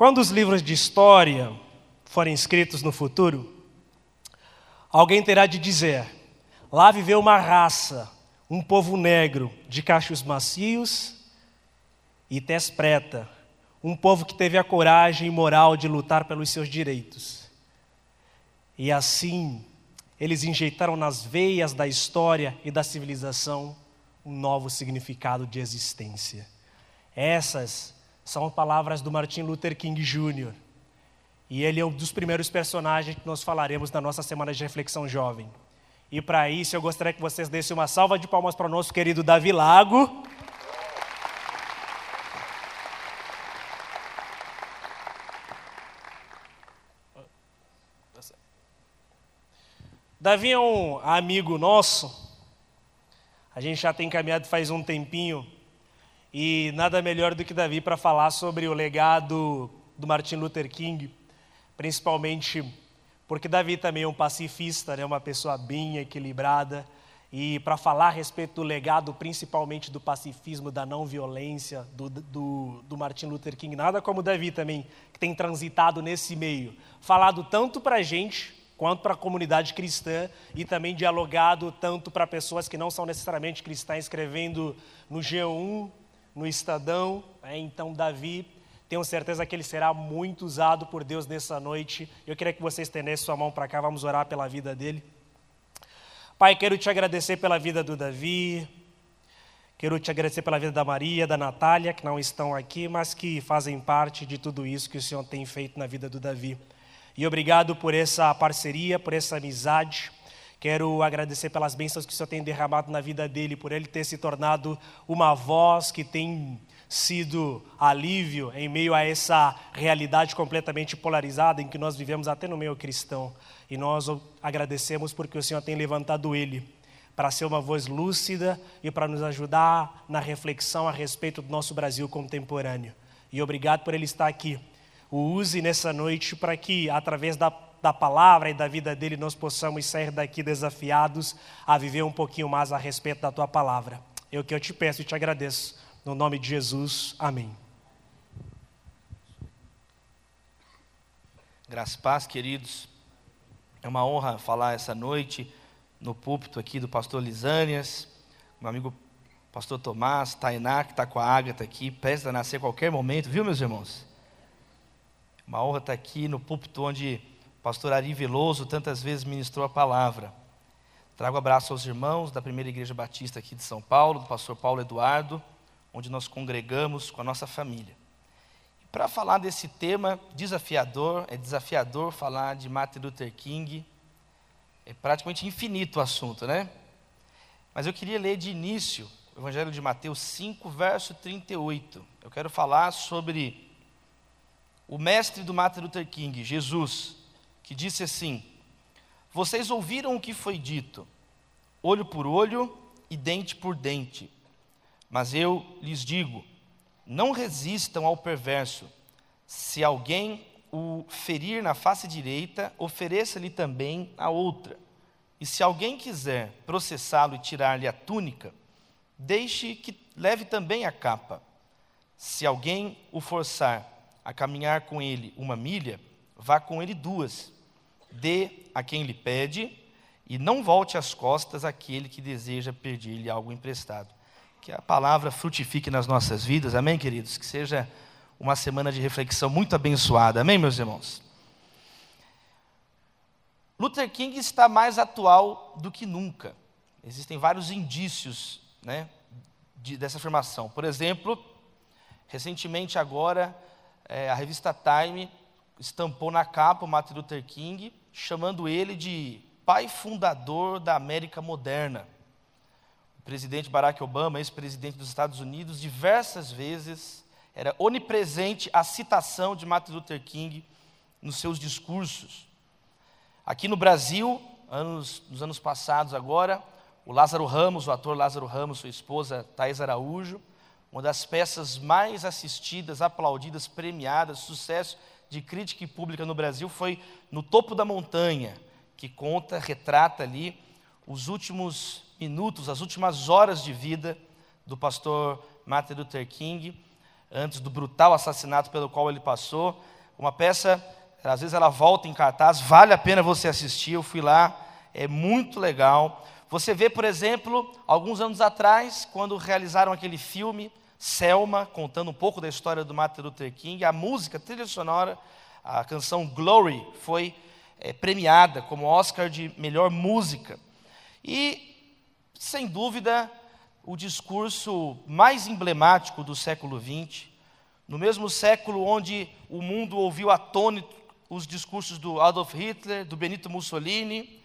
Quando os livros de história forem escritos no futuro, alguém terá de dizer: lá viveu uma raça, um povo negro, de cachos macios e tez preta, um povo que teve a coragem e moral de lutar pelos seus direitos. E assim, eles injetaram nas veias da história e da civilização um novo significado de existência. Essas são palavras do Martin Luther King Jr. E ele é um dos primeiros personagens que nós falaremos na nossa semana de reflexão jovem. E para isso eu gostaria que vocês dessem uma salva de palmas para o nosso querido Davi Lago. Davi é um amigo nosso, a gente já tem caminhado faz um tempinho, e nada melhor do que Davi para falar sobre o legado do Martin Luther King, principalmente porque Davi também é um pacifista, né, uma pessoa bem equilibrada, e para falar a respeito do legado, principalmente do pacifismo, da não violência, do, do, do Martin Luther King, nada como Davi também, que tem transitado nesse meio, falado tanto para a gente, quanto para a comunidade cristã e também dialogado tanto para pessoas que não são necessariamente cristãs, escrevendo no G1, no Estadão. Né? Então, Davi, tenho certeza que ele será muito usado por Deus nessa noite. Eu queria que você estendesse sua mão para cá, vamos orar pela vida dele. Pai, quero te agradecer pela vida do Davi, Quero te agradecer pela vida da Maria, da Natália, que não estão aqui, mas que fazem parte de tudo isso que o Senhor tem feito na vida do Davi. E obrigado por essa parceria, por essa amizade. Quero agradecer pelas bênçãos que o Senhor tem derramado na vida dele, por ele ter se tornado uma voz que tem sido alívio em meio a essa realidade completamente polarizada em que nós vivemos até no meio cristão. E nós agradecemos porque o Senhor tem levantado ele para ser uma voz lúcida e para nos ajudar na reflexão a respeito do nosso Brasil contemporâneo. E obrigado por ele estar aqui o use nessa noite para que, através da, da palavra e da vida dele, nós possamos sair daqui desafiados a viver um pouquinho mais a respeito da tua palavra. É o que eu te peço e te agradeço. No nome de Jesus, amém. Graças paz, queridos. É uma honra falar essa noite no púlpito aqui do pastor Lisânias, meu amigo pastor Tomás, Tainá, que está com a Ágata aqui, prestes a nascer a qualquer momento, viu, meus irmãos? Uma honra estar aqui no púlpito onde pastor Ari Veloso tantas vezes ministrou a palavra. Trago abraço aos irmãos da Primeira Igreja Batista aqui de São Paulo, do pastor Paulo Eduardo, onde nós congregamos com a nossa família. E para falar desse tema desafiador, é desafiador falar de Martin Luther King, é praticamente infinito o assunto, né? Mas eu queria ler de início o Evangelho de Mateus 5, verso 38. Eu quero falar sobre o mestre do Martin Luther King, Jesus, que disse assim: Vocês ouviram o que foi dito, olho por olho e dente por dente. Mas eu lhes digo: não resistam ao perverso. Se alguém o ferir na face direita, ofereça-lhe também a outra. E se alguém quiser processá-lo e tirar-lhe a túnica, deixe que leve também a capa. Se alguém o forçar a caminhar com ele uma milha, vá com ele duas. Dê a quem lhe pede e não volte as costas àquele que deseja pedir-lhe algo emprestado. Que a palavra frutifique nas nossas vidas, amém, queridos? Que seja uma semana de reflexão muito abençoada, amém, meus irmãos? Luther King está mais atual do que nunca. Existem vários indícios né, de, dessa afirmação. Por exemplo, recentemente agora, é, a revista Time estampou na capa o Martin Luther King, chamando ele de pai fundador da América moderna. O presidente Barack Obama, ex-presidente dos Estados Unidos, diversas vezes era onipresente a citação de Martin Luther King nos seus discursos. Aqui no Brasil, anos, nos anos passados agora, o Lázaro Ramos, o ator Lázaro Ramos, sua esposa Thais Araújo, uma das peças mais assistidas, aplaudidas, premiadas, sucesso de crítica e pública no Brasil foi No Topo da Montanha, que conta, retrata ali os últimos minutos, as últimas horas de vida do pastor Martin Luther King, antes do brutal assassinato pelo qual ele passou. Uma peça, às vezes ela volta em cartaz, vale a pena você assistir. Eu fui lá, é muito legal. Você vê, por exemplo, alguns anos atrás, quando realizaram aquele filme Selma, contando um pouco da história do Martin Luther King, a música, a trilha sonora, a canção Glory foi é, premiada como Oscar de melhor música. E, sem dúvida, o discurso mais emblemático do século XX, no mesmo século onde o mundo ouviu atônito os discursos do Adolf Hitler, do Benito Mussolini,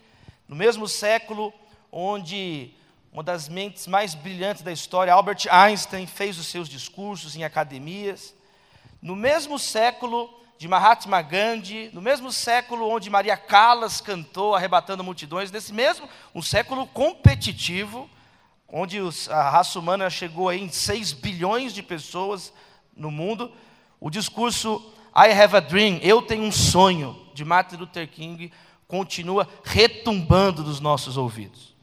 no mesmo século onde uma das mentes mais brilhantes da história, Albert Einstein, fez os seus discursos em academias, no mesmo século de Mahatma Gandhi, no mesmo século onde Maria Callas cantou arrebatando multidões, nesse mesmo, um século competitivo, onde os, a raça humana chegou em 6 bilhões de pessoas no mundo, o discurso I have a dream, eu tenho um sonho, de Martin Luther King, continua retumbando nos nossos ouvidos.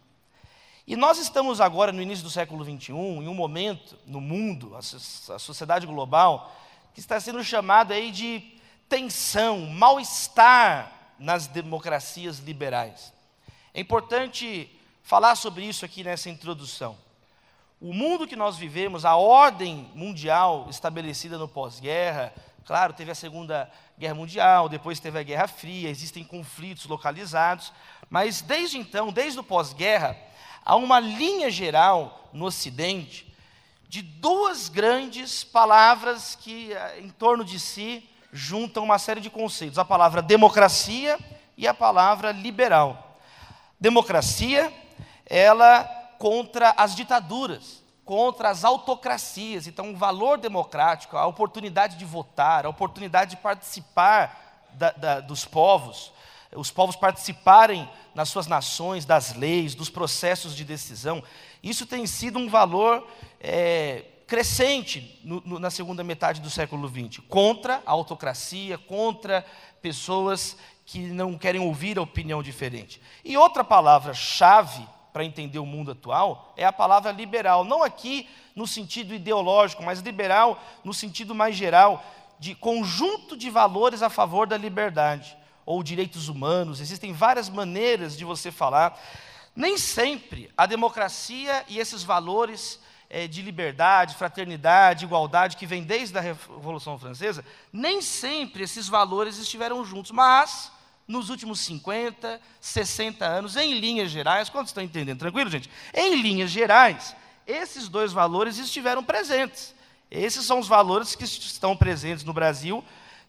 E nós estamos agora no início do século XXI, em um momento no mundo, a sociedade global, que está sendo chamada aí de tensão, mal-estar nas democracias liberais. É importante falar sobre isso aqui nessa introdução. O mundo que nós vivemos, a ordem mundial estabelecida no pós-guerra, claro, teve a Segunda Guerra Mundial, depois teve a Guerra Fria, existem conflitos localizados, mas desde então, desde o pós-guerra, há uma linha geral no Ocidente de duas grandes palavras que, eh, em torno de si, juntam uma série de conceitos: a palavra democracia e a palavra liberal. Democracia, ela contra as ditaduras, contra as autocracias. Então, o valor democrático, a oportunidade de votar, a oportunidade de participar da, da, dos povos, os povos participarem nas suas nações, das leis, dos processos de decisão, isso tem sido um valor é, crescente no, no, na segunda metade do século XX, contra a autocracia, contra pessoas que não querem ouvir a opinião diferente. E outra palavra-chave para entender o mundo atual é a palavra liberal, não aqui no sentido ideológico, mas liberal no sentido mais geral, de conjunto de valores a favor da liberdade ou direitos humanos, existem várias maneiras de você falar. Nem sempre a democracia e esses valores é, de liberdade, fraternidade, igualdade, que vem desde a Revolução Francesa, nem sempre esses valores estiveram juntos, mas nos últimos 50, 60 anos, em linhas gerais, quantos estão entendendo? Tranquilo, gente? Em linhas gerais, esses dois valores estiveram presentes. Esses são os valores que estão presentes no Brasil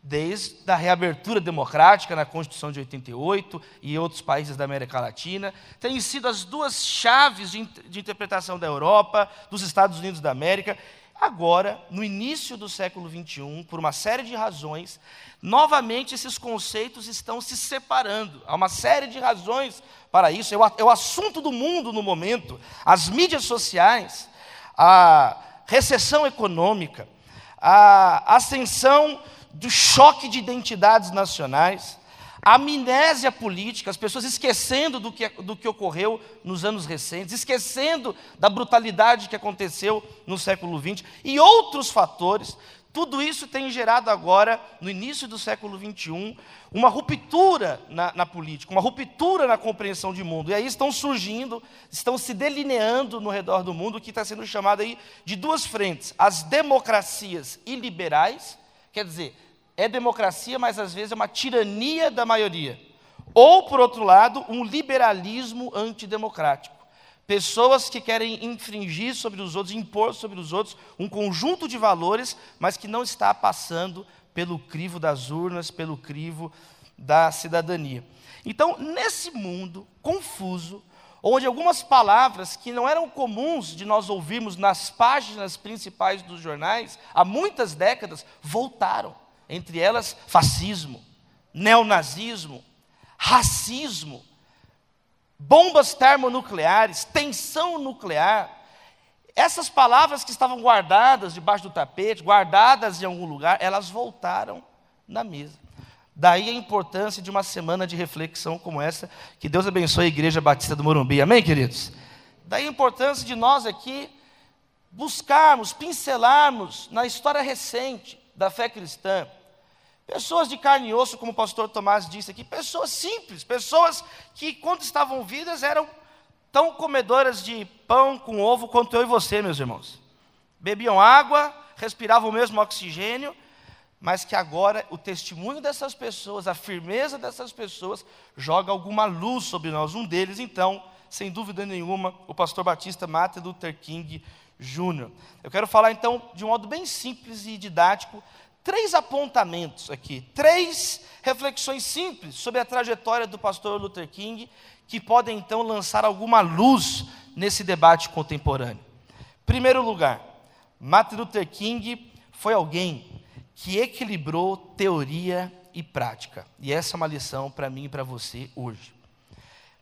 desde a reabertura democrática na Constituição de 88 e outros países da América Latina, têm sido as duas chaves de, de, interpretação da Europa, dos Estados Unidos da América. Agora, no início do século XXI, por uma série de razões, novamente esses conceitos estão se separando. Há uma série de razões para isso. É o, é o assunto do mundo no momento. As mídias sociais, a recessão econômica, a ascensão do choque de identidades nacionais, a amnésia política, as pessoas esquecendo do que, do que ocorreu nos anos recentes, esquecendo da brutalidade que aconteceu no século XX e outros fatores, tudo isso tem gerado agora, no início do século XXI, uma ruptura na, na, política, uma ruptura na compreensão de mundo. E aí estão surgindo, estão se delineando no redor do mundo o que está sendo chamado aí de duas frentes: as democracias iliberais, quer dizer, é democracia, mas às vezes é uma tirania da maioria. Ou, por outro lado, um liberalismo antidemocrático. Pessoas que querem infringir sobre os outros, impor sobre os outros um conjunto de valores, mas que não está passando pelo crivo das urnas, pelo crivo da cidadania. Então, nesse mundo confuso, onde algumas palavras que não eram comuns de nós ouvirmos nas páginas principais dos jornais, há muitas décadas, voltaram entre elas fascismo, neonazismo, racismo, bombas termonucleares, tensão nuclear. Essas palavras que estavam guardadas debaixo do tapete, guardadas em algum lugar, elas voltaram na mesa. Daí a importância de uma semana de reflexão como essa. Que Deus abençoe a Igreja Batista do Morumbi. Amém, queridos? Daí a importância de nós aqui buscarmos, pincelarmos na história recente da fé cristã, pessoas de carne e osso, como o pastor Tomás disse aqui, pessoas simples, pessoas que, quando estavam vivas, eram tão comedoras de pão com ovo quanto eu e você, meus irmãos. Bebiam água, respiravam o mesmo oxigênio, mas que agora o testemunho dessas pessoas, a firmeza dessas pessoas, joga alguma luz sobre nós. Um deles, então, sem dúvida nenhuma, o pastor Batista Martin Luther King Jr. Eu quero falar então, de um modo bem simples e didático, três apontamentos aqui, três reflexões simples sobre a trajetória do pastor Luther King, que podem então lançar alguma luz nesse debate contemporâneo. Primeiro lugar, Martin Luther King foi alguém que equilibrou teoria e prática. E essa é uma lição para mim e para você hoje.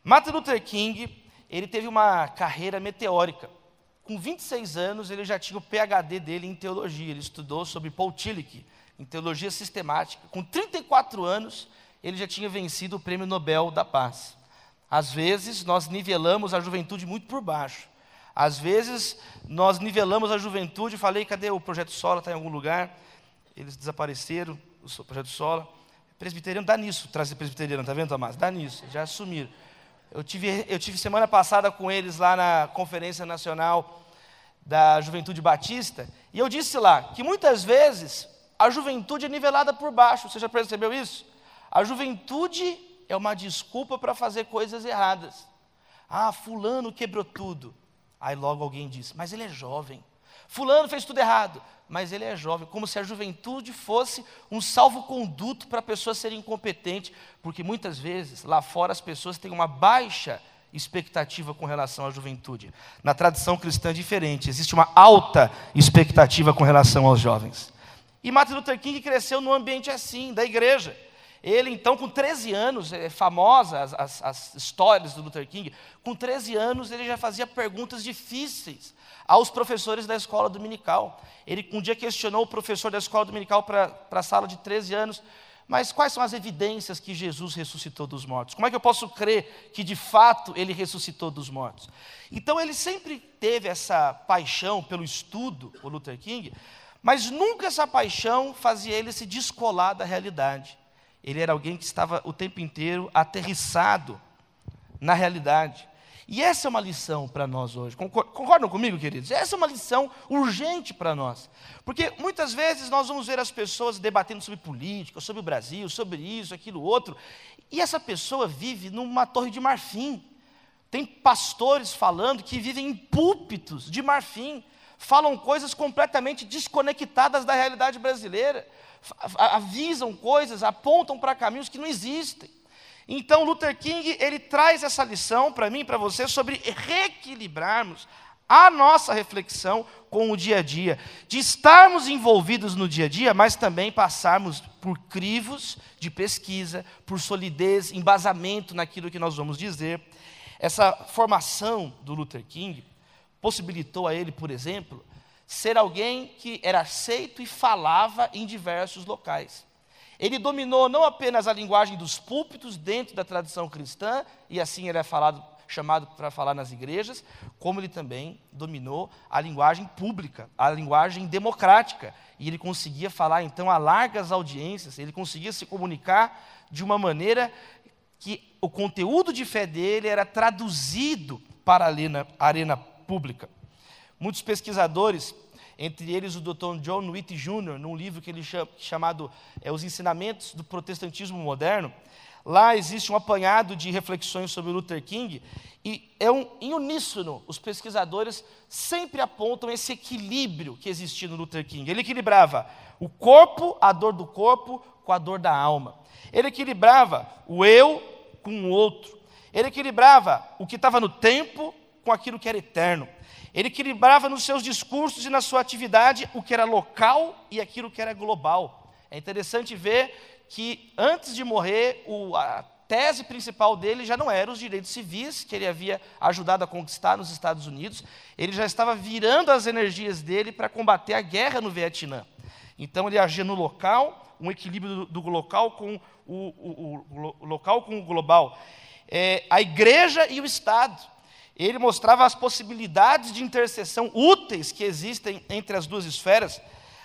Martin Luther King, ele teve uma carreira meteórica. Com 26 anos, ele já tinha o PhD dele em teologia. Ele estudou sobre Paul Tillich, em teologia sistemática. Com 34 anos, ele já tinha vencido o Prêmio Nobel da Paz. Às vezes, nós nivelamos a juventude muito por baixo. Às vezes, nós nivelamos a juventude. Falei, cadê o Projeto Sola? Está em algum lugar? Eles desapareceram, o Projeto Sola. Presbiteriano dá nisso, trazer presbiteriano, tá vendo, Tomás? Dá nisso, já assumiram. Eu tive, eu tive semana passada com eles lá na Conferência Nacional da Juventude Batista, e eu disse lá que muitas vezes a juventude é nivelada por baixo. Você já percebeu isso? A juventude é uma desculpa para fazer coisas erradas. Ah, fulano quebrou tudo. Aí logo alguém diz, mas ele é jovem. Fulano fez tudo errado, mas ele é jovem, como se a juventude fosse um salvo-conduto para a pessoa ser incompetente, porque muitas vezes lá fora as pessoas têm uma baixa expectativa com relação à juventude. Na tradição cristã é diferente, existe uma alta expectativa com relação aos jovens. E Martin Luther King cresceu num ambiente assim, da igreja. Ele, então, com 13 anos, é famosa as, as, as, histórias do Luther King, com 13 anos ele já fazia perguntas difíceis aos professores da escola dominical. Ele um dia questionou o professor da escola dominical para a sala de 13 anos, mas quais são as evidências que Jesus ressuscitou dos mortos? Como é que eu posso crer que de fato ele ressuscitou dos mortos? Então ele sempre teve essa paixão pelo estudo, o Luther King, mas nunca essa paixão fazia ele se descolar da realidade. Ele era alguém que estava o tempo inteiro aterrissado na realidade. E essa é uma lição para nós hoje. Concordam comigo, queridos? Essa é uma lição urgente para nós. Porque muitas vezes nós vamos ver as pessoas debatendo sobre política, sobre o Brasil, sobre isso, aquilo, outro, e essa pessoa vive numa torre de marfim. Tem pastores falando que vivem em púlpitos de marfim, falam coisas completamente desconectadas da realidade brasileira avisam coisas, apontam para caminhos que não existem. Então, Luther King, ele traz essa lição para mim para você sobre reequilibrarmos a nossa reflexão com o dia a dia, de estarmos envolvidos no dia a dia, mas também passarmos por crivos de pesquisa, por solidez, embasamento naquilo que nós vamos dizer. Essa formação do Luther King possibilitou a ele, por exemplo, ser alguém que era aceito e falava em diversos locais. Ele dominou não apenas a linguagem dos púlpitos dentro da tradição cristã, e assim ele é falado, chamado para falar nas igrejas, como ele também dominou a linguagem pública, a linguagem democrática. E ele conseguia falar então a largas audiências, ele conseguia se comunicar de uma maneira que o conteúdo de fé dele era traduzido para a arena, a arena pública. Muitos pesquisadores entre eles o Dr. John Witt Jr., num livro que ele chama, chamado é, Os Ensinamentos do Protestantismo Moderno. Lá existe um apanhado de reflexões sobre Luther King, e é um, em uníssono, os pesquisadores sempre apontam esse equilíbrio que existia no Luther King. Ele equilibrava o corpo, a dor do corpo, com a dor da alma. Ele equilibrava o eu com o outro. Ele equilibrava o que estava no tempo com aquilo que era eterno. Ele equilibrava nos seus discursos e na sua atividade o que era local e aquilo que era global. É interessante ver que antes de morrer, o, a tese principal dele já não era os direitos civis que ele havia ajudado a conquistar nos Estados Unidos, ele já estava virando as energias dele para combater a guerra no Vietnã. Então ele agia no local, um equilíbrio do, do local com o, o, o, local com o global. É, a igreja e o Estado. Ele mostrava as possibilidades de interseção úteis que existem entre as duas esferas,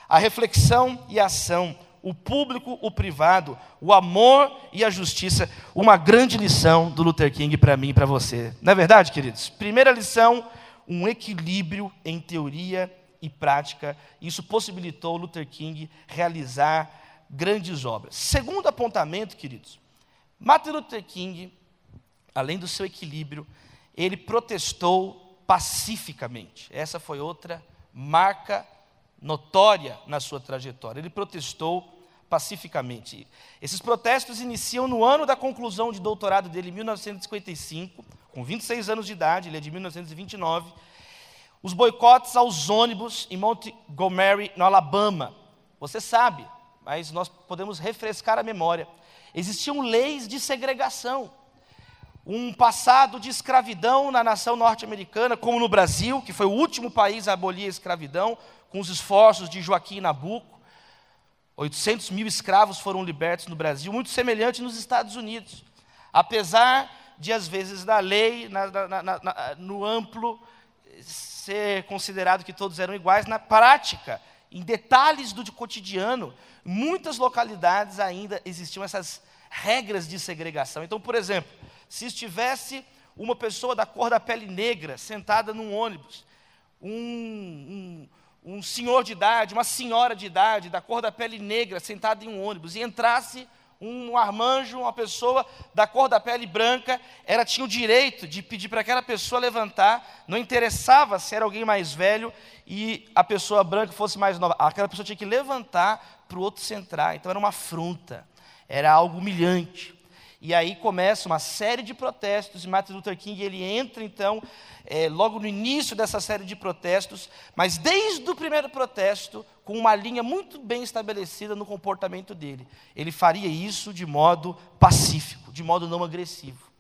a reflexão e a ação, o público, o privado, o amor e a justiça. Uma grande lição do Luther King para mim e para você. Não é verdade, queridos? Primeira lição, um equilíbrio em teoria e prática. Isso possibilitou Luther King realizar grandes obras. Segundo apontamento, queridos, Martin Luther King, além do seu equilíbrio, ele protestou pacificamente. Essa foi outra marca notória na sua trajetória. Ele protestou pacificamente. Esses protestos iniciam no ano da conclusão de doutorado dele, em 1955, com 26 anos de idade, ele é de 1929. Os boicotes aos ônibus em Montgomery, no Alabama. Você sabe, mas nós podemos refrescar a memória. Existiam leis de segregação. Um passado de escravidão na nação norte-americana, como no Brasil, que foi o último país a abolir a escravidão, com os esforços de Joaquim Nabuco. 800 mil escravos foram libertos no Brasil, muito semelhante nos Estados Unidos. Apesar de, às vezes, da lei, na, na, na, no amplo, ser considerado que todos eram iguais, na prática, em detalhes do cotidiano, muitas localidades ainda existiam essas regras de segregação. Então, por exemplo, se estivesse uma pessoa da cor da pele negra sentada num ônibus, um, um um senhor de idade, uma senhora de idade, da cor da pele negra, sentada em um ônibus, e entrasse um armanjo, uma pessoa da cor da pele branca, ela tinha o direito de pedir para aquela pessoa levantar, não interessava se era alguém mais velho e a pessoa branca fosse mais nova, aquela pessoa tinha que levantar para o outro centrar, então era uma afronta, era algo humilhante. E aí começa uma série de protestos, e Martin Luther King ele entra então é, logo no início dessa série de protestos, mas desde o primeiro protesto, com uma linha muito bem estabelecida no comportamento dele. Ele faria isso de modo pacífico, de modo não agressivo.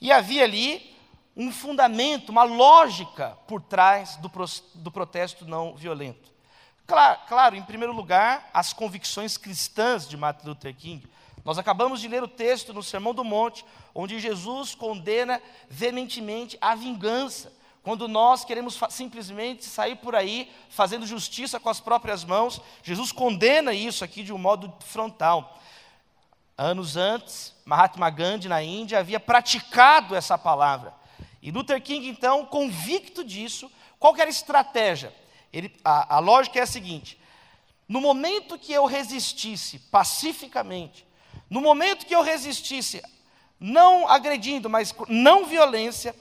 E havia ali um fundamento, uma lógica por trás do, do protesto não violento. Claro, claro, em primeiro lugar, as convicções cristãs de Martin Luther King. Nós acabamos de ler o texto no Sermão do Monte, onde Jesus condena veementemente a vingança. Quando nós queremos simplesmente sair por aí fazendo justiça com as próprias mãos, Jesus condena isso aqui de um modo frontal. Anos antes, Mahatma Gandhi, na Índia, havia praticado essa palavra. E Luther King, então, convicto disso, qual era a estratégia? Ele, a, a lógica é a seguinte: no momento que eu resistisse pacificamente no momento que eu resistisse, não agredindo, mas não violência,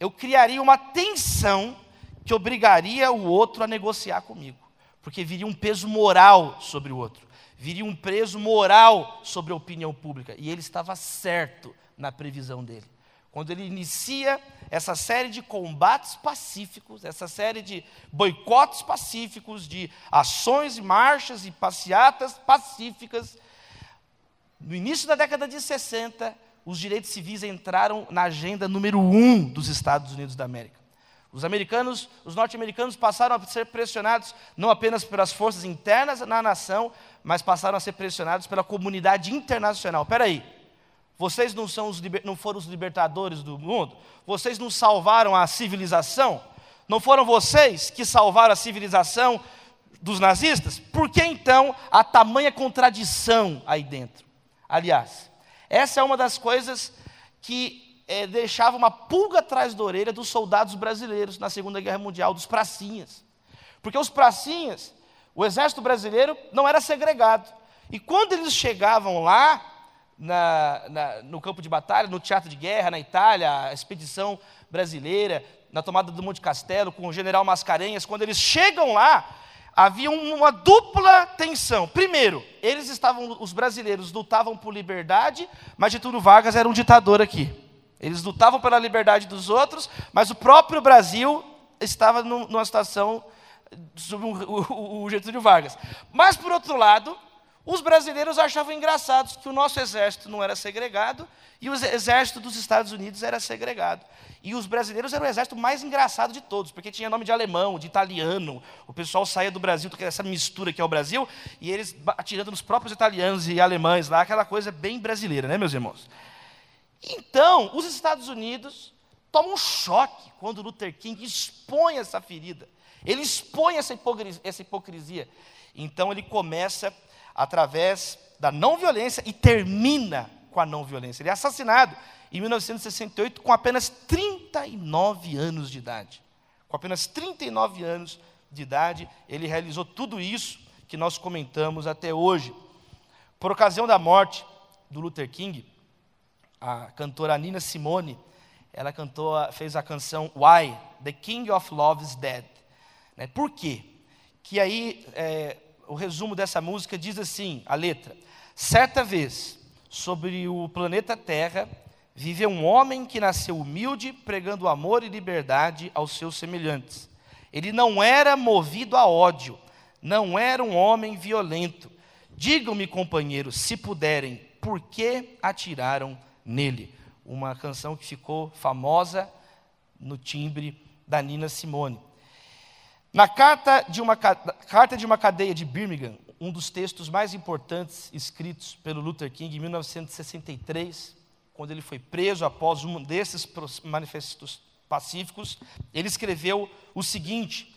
eu criaria uma tensão que obrigaria o outro a negociar comigo, porque viria um peso moral sobre o outro, viria um peso moral sobre a opinião pública, e ele estava certo na previsão dele. Quando ele inicia essa série de combates pacíficos, essa série de boicotes pacíficos, de ações e marchas e passeatas pacíficas, no início da década de 60, os direitos civis entraram na agenda número um dos Estados Unidos da América. Os americanos, os norte-americanos passaram a ser pressionados não apenas pelas forças internas na nação, mas passaram a ser pressionados pela comunidade internacional. Espera aí, vocês não, são os, não foram os libertadores do mundo? Vocês não salvaram a civilização? Não foram vocês que salvaram a civilização dos nazistas? Por que então a tamanha contradição aí dentro? Aliás, essa é uma das coisas que é, deixava uma pulga atrás da orelha dos soldados brasileiros na Segunda Guerra Mundial, dos pracinhas. Porque os pracinhas, o exército brasileiro não era segregado. E quando eles chegavam lá, na, na, no campo de batalha, no teatro de guerra, na Itália, a expedição brasileira, na tomada do Monte Castelo, com o general Mascarenhas, quando eles chegam lá, havia uma dupla tensão. Primeiro, eles estavam, os brasileiros lutavam por liberdade, mas Getúlio Vargas era um ditador aqui. Eles lutavam pela liberdade dos outros, mas o próprio Brasil estava numa situação sob o, o Getúlio Vargas. Mas, por outro lado, os brasileiros achavam engraçados que o nosso exército não era segregado e o exército dos Estados Unidos era segregado. E os brasileiros eram o exército mais engraçado de todos, porque tinha nome de alemão, de italiano. O pessoal saía do Brasil, essa mistura que é o Brasil, e eles atirando nos próprios italianos e alemães lá, aquela coisa bem brasileira, né, meus irmãos? Então, os Estados Unidos toma um choque quando Luther King expõe essa ferida. Ele expõe essa hipocrisia, essa hipocrisia. Então ele começa através da não violência e termina com a não violência. Ele é assassinado em 1968 com apenas 39 anos de idade. Com apenas 39 anos de idade, ele realizou tudo isso que nós comentamos até hoje. Por ocasião da morte do Luther King, a cantora Nina Simone, ela cantou, fez a canção Why the King of Love is Dead. Né? Por quê? Que aí é, o resumo dessa música diz assim, a letra: certa vez sobre o planeta Terra viveu um homem que nasceu humilde, pregando amor e liberdade aos seus semelhantes. Ele não era movido a ódio, não era um homem violento. Digam-me, companheiros, se puderem, por que atiraram nele? Uma canção que ficou famosa no timbre da Nina Simone. Na carta de, uma, carta de uma cadeia de Birmingham, um dos textos mais importantes escritos pelo Luther King em 1963, quando ele foi preso após um desses manifestos pacíficos, ele escreveu o seguinte: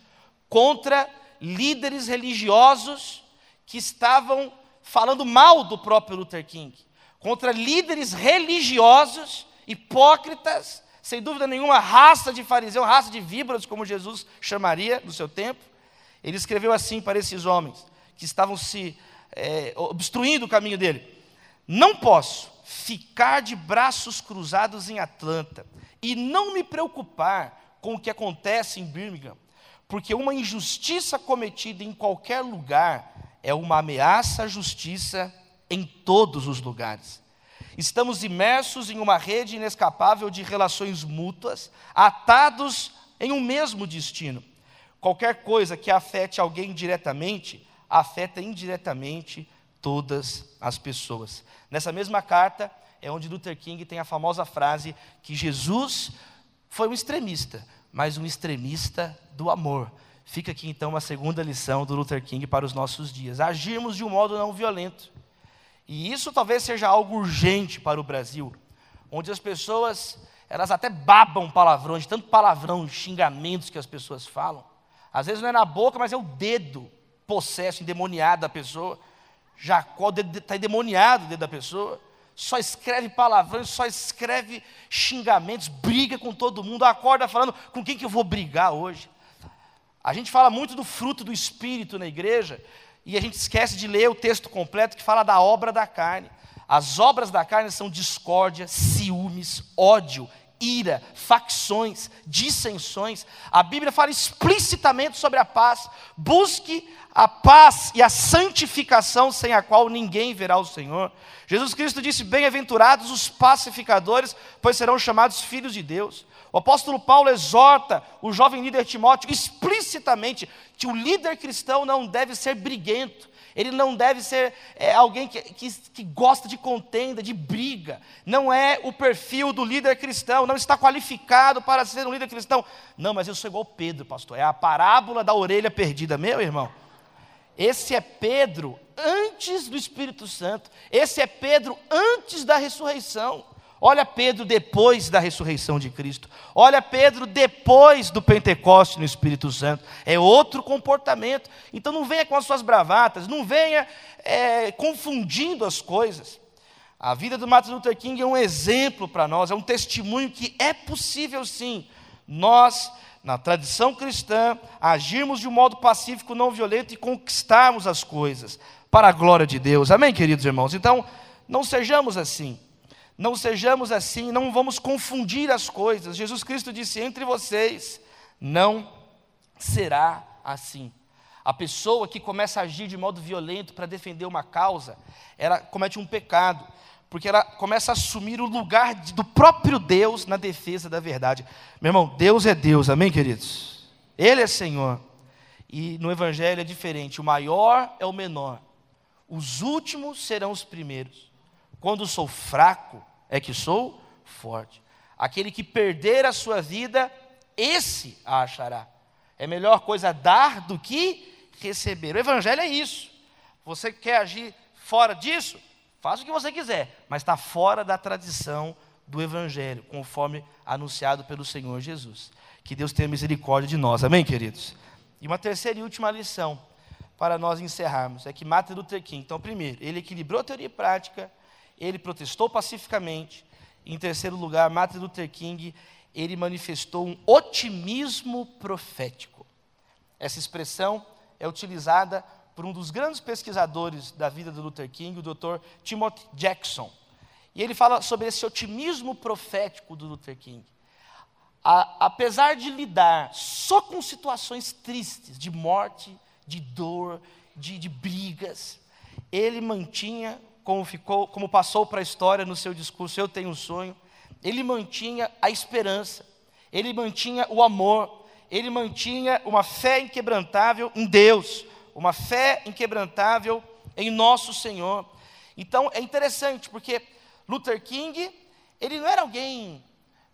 contra líderes religiosos que estavam falando mal do próprio Luther King, contra líderes religiosos hipócritas, sem dúvida nenhuma, raça de fariseu, raça de víboras, como Jesus chamaria no seu tempo. Ele escreveu assim para esses homens que estavam se é, obstruindo o caminho dele: Não posso ficar de braços cruzados em Atlanta e não me preocupar com o que acontece em Birmingham, porque uma injustiça cometida em qualquer lugar é uma ameaça à justiça em todos os lugares. Estamos imersos em uma rede inescapável de relações mútuas, atados em um mesmo destino. Qualquer coisa que afete alguém diretamente, afeta indiretamente todas as pessoas. Nessa mesma carta, é onde Luther King tem a famosa frase que Jesus foi um extremista, mas um extremista do amor. Fica aqui então uma segunda lição do Luther King para os nossos dias: agirmos de um modo não violento. E isso talvez seja algo urgente para o Brasil, onde as pessoas, elas até babam palavrões, tanto palavrão, xingamentos que as pessoas falam. Às vezes não é na boca, mas é o dedo possesso, endemoniado da pessoa. Jacó está endemoniado dentro da pessoa só escreve palavrões, só escreve xingamentos, briga com todo mundo, acorda falando com quem que eu vou brigar hoje. A gente fala muito do fruto do Espírito na igreja e a gente esquece de ler o texto completo que fala da obra da carne. As obras da carne são discórdia, ciúmes, ódio, ira, facções, dissensões. A Bíblia fala explicitamente sobre a paz. Busque a paz e a santificação sem a qual ninguém verá o Senhor. Jesus Cristo disse: Bem-aventurados os pacificadores, pois serão chamados filhos de Deus. O apóstolo Paulo exorta o jovem líder Timóteo explicitamente que o líder cristão não deve ser briguento, ele não deve ser é, alguém que, que, que, gosta de contenda, de briga. Não é o perfil do líder cristão, não está qualificado para ser um líder cristão. Não, mas eu sou igual Pedro, pastor. É a parábola da orelha perdida, meu irmão. Esse é Pedro antes do Espírito Santo. Esse é Pedro antes da ressurreição. Olha Pedro depois da ressurreição de Cristo. Olha Pedro depois do Pentecoste no Espírito Santo. É outro comportamento. Então não venha com as suas bravatas, não venha é, confundindo as coisas. A vida do Martin Luther King é um exemplo para nós, é um testemunho que é possível sim. Nós, na tradição cristã, agirmos de um modo pacífico, não violento e conquistarmos as coisas para a glória de Deus. Amém, queridos irmãos? Então, não sejamos assim. Não sejamos assim, não vamos confundir as coisas. Jesus Cristo disse: entre vocês não será assim. A pessoa que começa a agir de modo violento para defender uma causa, ela comete um pecado, porque ela começa a assumir o lugar do próprio Deus na defesa da verdade. Meu irmão, Deus é Deus, amém, queridos? Ele é Senhor. E no Evangelho é diferente: o maior é o menor, os últimos serão os primeiros. Quando sou fraco, é que sou forte. Aquele que perder a sua vida, esse a achará. É melhor coisa dar do que receber. O Evangelho é isso. Você quer agir fora disso? Faça o que você quiser, mas está fora da tradição do Evangelho, conforme anunciado pelo Senhor Jesus. Que Deus tenha misericórdia de nós, amém, queridos? E uma terceira e última lição para nós encerrarmos é que Martin Luther King, então, primeiro, ele equilibrou teoria e prática, ele protestou pacificamente. Em terceiro lugar, Martin Luther King, ele manifestou um otimismo profético. Essa expressão é utilizada por um dos grandes pesquisadores da vida do Luther King, o Dr. Timothy Jackson. E ele fala sobre esse otimismo profético do Luther King. A, apesar de lidar só com situações tristes, de morte, de dor, de, de brigas, ele mantinha, como, ficou, como passou para a história no seu discurso, Eu Tenho um Sonho, ele mantinha a esperança, ele mantinha o amor, ele mantinha uma fé inquebrantável em Deus, uma fé inquebrantável em nosso Senhor. Então é interessante, porque Luther King, ele não era alguém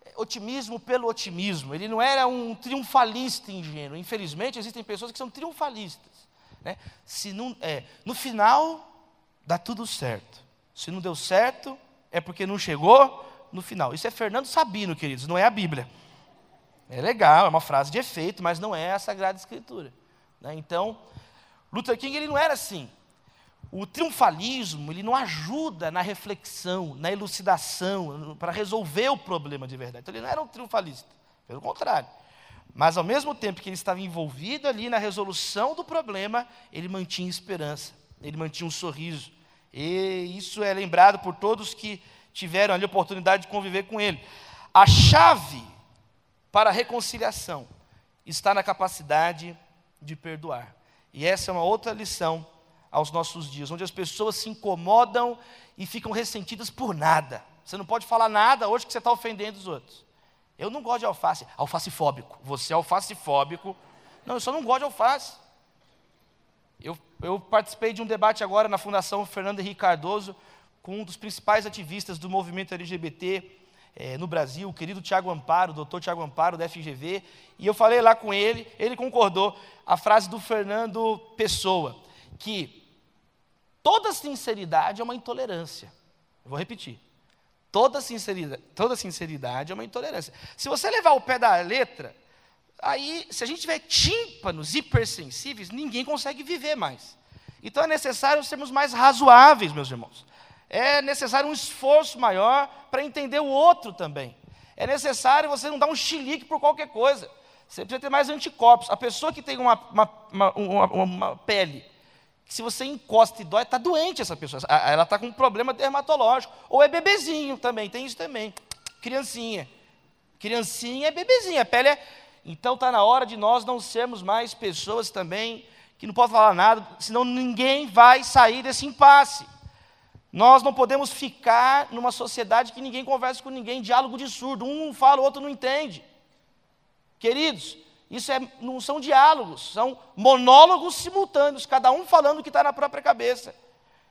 eh, otimismo pelo otimismo, ele não era um triunfalista ingênuo. Infelizmente, existem pessoas que são triunfalistas. Né? Se não, é, no final, dá tudo certo. Se não deu certo, é porque não chegou no final. Isso é Fernando Sabino, queridos, não é a Bíblia. É legal, é uma frase de efeito, mas não é a Sagrada Escritura. Né? Então, Luther King ele não era assim. O triunfalismo ele não ajuda na reflexão, na elucidação, para resolver o problema de verdade. Então ele não era um triunfalista, pelo contrário. Mas ao mesmo tempo que ele estava envolvido ali na resolução do problema, ele mantinha esperança, ele mantinha um sorriso. E isso é lembrado por todos que tiveram ali a oportunidade de conviver com ele. A chave para a reconciliação está na capacidade de perdoar. E essa é uma outra lição aos nossos dias, onde as pessoas se incomodam e ficam ressentidas por nada. Você não pode falar nada hoje que você está ofendendo os outros. Eu não gosto de alface, alface fóbico. Você é alface fóbico. Não, eu só não gosto de alface. Eu, participei de um debate agora na Fundação Fernando Henrique Cardoso com um dos principais ativistas do movimento LGBT é, no Brasil, o querido Tiago Amparo, o doutor Tiago Amparo, da FGV, e eu falei lá com ele, ele concordou, a frase do Fernando Pessoa, que toda sinceridade é uma intolerância. Eu vou repetir. Toda sinceridade, toda sinceridade é uma intolerância. Se você levar o pé da letra, aí, se a gente tiver tímpanos hipersensíveis, ninguém consegue viver mais. Então é necessário sermos mais razoáveis, meus irmãos. É necessário um esforço maior para entender o outro também. É necessário você não dar um chilique por qualquer coisa. Você precisa ter mais anticorpos. A pessoa que tem uma, uma, uma, uma pele, se você encosta e dói, está doente essa pessoa. Ela está com um problema dermatológico. Ou é bebezinho também, tem isso também. Criancinha. Criancinha é bebezinha. A pele é. Então está na hora de nós não sermos mais pessoas também que não podem falar nada, senão ninguém vai sair desse impasse. Nós não podemos ficar numa sociedade que ninguém conversa com ninguém, diálogo de surdo, um fala, o outro não entende. Queridos, isso é, não são diálogos, são monólogos simultâneos, cada um falando o que está na própria cabeça.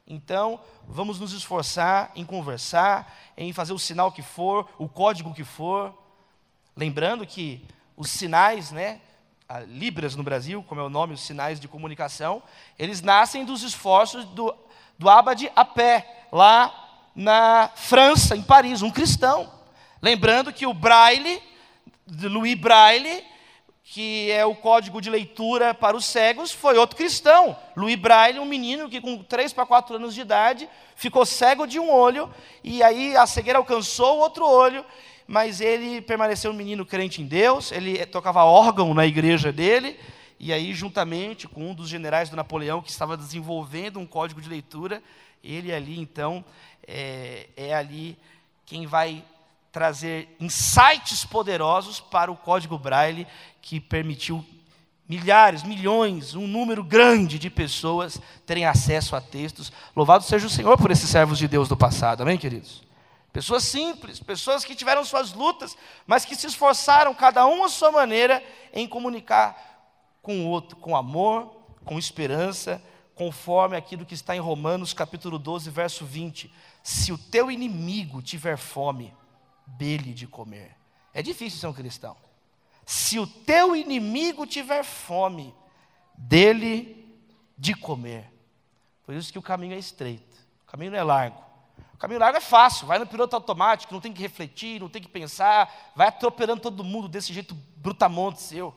Então, vamos nos esforçar em conversar, em fazer o sinal que for, o código que for. Lembrando que os sinais, né, Libras no Brasil, como é o nome, os sinais de comunicação, eles nascem dos esforços do do Abade a pé, lá na França, em Paris, um cristão. Lembrando que o Braille, Louis Braille, que é o código de leitura para os cegos, foi outro cristão. Louis Braille, um menino que com 3 para 4 anos de idade ficou cego de um olho, e aí a cegueira alcançou o outro olho, mas ele permaneceu um menino crente em Deus, ele tocava órgão na igreja dele, e aí, juntamente com um dos generais do Napoleão, que estava desenvolvendo um código de leitura, ele ali, então, é, é ali quem vai trazer insights poderosos para o código Braille, que permitiu milhares, milhões, um número grande de pessoas terem acesso a textos. Louvado seja o Senhor por esses servos de Deus do passado, amém, queridos? Pessoas simples, pessoas que tiveram suas lutas, mas que se esforçaram, cada um à sua maneira, em comunicar com o outro, com amor, com esperança, conforme aquilo que está em Romanos capítulo 12, verso 20. Se o teu inimigo tiver fome, dele de comer. É difícil ser um cristão. Se o teu inimigo tiver fome, dele de comer. Por isso que o caminho é estreito, o caminho não é largo. O caminho largo é fácil, vai no piloto automático, não tem que refletir, não tem que pensar, vai atropelando todo mundo desse jeito brutamonte seu.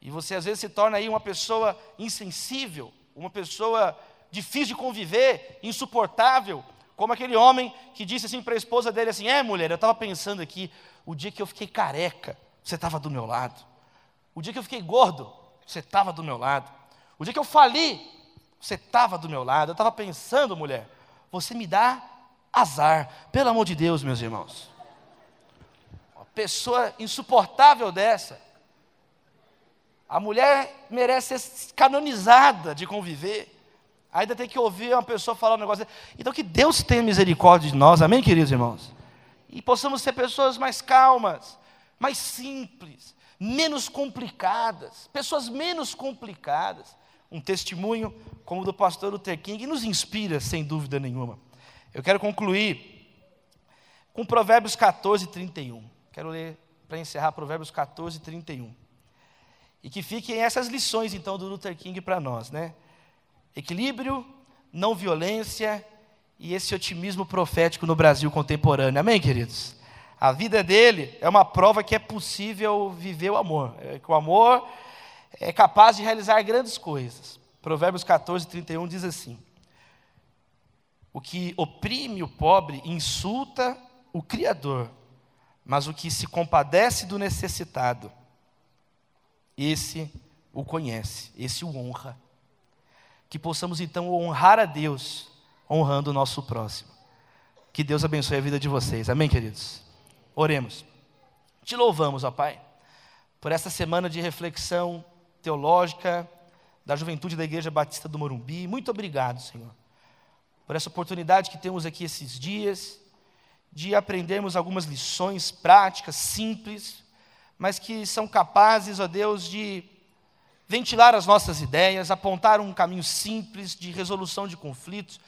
E você às vezes se torna aí uma pessoa insensível, uma pessoa difícil de conviver, insuportável, como aquele homem que disse assim para a esposa dele assim: "É, mulher, eu estava pensando aqui, o dia que eu fiquei careca, você estava do meu lado. O dia que eu fiquei gordo, você estava do meu lado. O dia que eu fali, você estava do meu lado. Eu estava pensando, mulher, você me dá azar. Pelo amor de Deus, meus irmãos. Uma pessoa insuportável dessa. A mulher merece ser canonizada de conviver. Ainda tem que ouvir uma pessoa falar um negócio. Então que Deus tenha misericórdia de nós, amém, queridos irmãos? E possamos ser pessoas mais calmas, mais simples, menos complicadas, pessoas menos complicadas. Um testemunho como o do pastor Luther King nos inspira, sem dúvida nenhuma. Eu quero concluir com Provérbios 14, 31. Quero ler para encerrar Provérbios 14, 31. E que fiquem essas lições, então, do Luther King para nós, né? Equilíbrio, não violência e esse otimismo profético no Brasil contemporâneo. Amém, queridos? A vida dele é uma prova que é possível viver o amor. É que o amor é capaz de realizar grandes coisas. Provérbios 14, 31 diz assim: o que oprime o pobre insulta o Criador, mas o que se compadece do necessitado, esse o conhece, esse o honra. Que possamos então honrar a Deus, honrando o nosso próximo. Que Deus abençoe a vida de vocês. Amém, queridos? Oremos. Te louvamos, ó Pai, por essa semana de reflexão teológica da juventude da Igreja Batista do Morumbi. Muito obrigado, Senhor por essa oportunidade que temos aqui esses dias, de aprendermos algumas lições práticas, simples, mas que são capazes, ó Deus, de ventilar as nossas ideias, apontar um caminho simples de resolução de conflitos.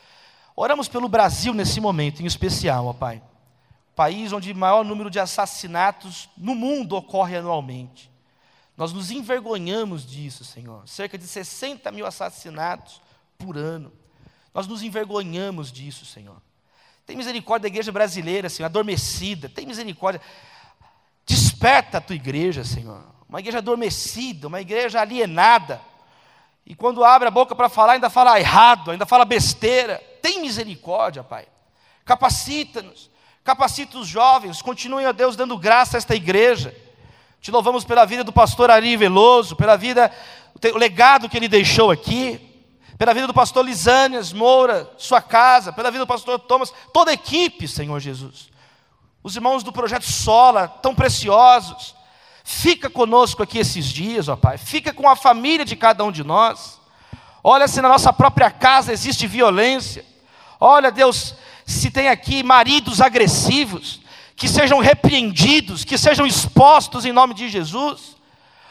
Oramos pelo Brasil nesse momento, em especial, ó Pai. País onde o maior número de assassinatos no mundo ocorre anualmente. Nós nos envergonhamos disso, Senhor. Cerca de 60 mil assassinatos por ano. Nós nos envergonhamos disso, Senhor. Tem misericórdia da igreja brasileira, Senhor, adormecida. Tem misericórdia. Desperta a tua igreja, Senhor. Uma igreja adormecida, uma igreja alienada. E quando abre a boca para falar, ainda fala errado, ainda fala besteira. Tem misericórdia, Pai. Capacita-nos. Capacita os jovens. Continuem, ó Deus, dando graça a esta igreja. Te louvamos pela vida do pastor Ari Veloso, pela vida, o legado que ele deixou aqui pela vida do pastor Lisânias Moura, sua casa, pela vida do pastor Thomas, toda a equipe, Senhor Jesus. Os irmãos do projeto Sola, tão preciosos. Fica conosco aqui esses dias, ó Pai. Fica com a família de cada um de nós. Olha se na nossa própria casa existe violência. Olha, Deus, se tem aqui maridos agressivos, que sejam repreendidos, que sejam expostos em nome de Jesus.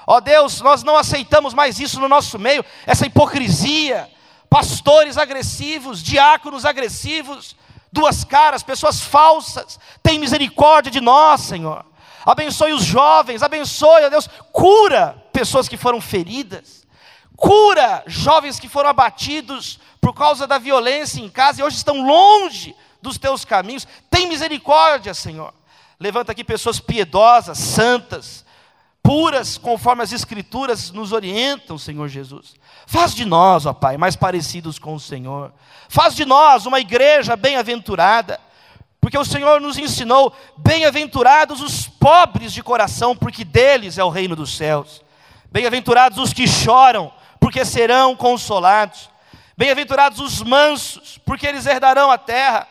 Ó Deus, nós não aceitamos mais isso no nosso meio, essa hipocrisia, pastores agressivos, diáconos agressivos, duas caras, pessoas falsas. Tem misericórdia de nós, Senhor. Abençoe os jovens, abençoe, ó Deus, cura pessoas que foram feridas, cura jovens que foram abatidos por causa da violência em casa e hoje estão longe dos teus caminhos. Tem misericórdia, Senhor. Levanta aqui pessoas piedosas, santas, puras, conforme as Escrituras nos orientam, Senhor Jesus. Faz de nós, ó Pai, mais parecidos com o Senhor. Faz de nós uma igreja bem-aventurada, porque o Senhor nos ensinou: bem-aventurados os pobres de coração, porque deles é o reino dos céus. Bem-aventurados os que choram, porque serão consolados. Bem-aventurados os mansos, porque eles herdarão a terra.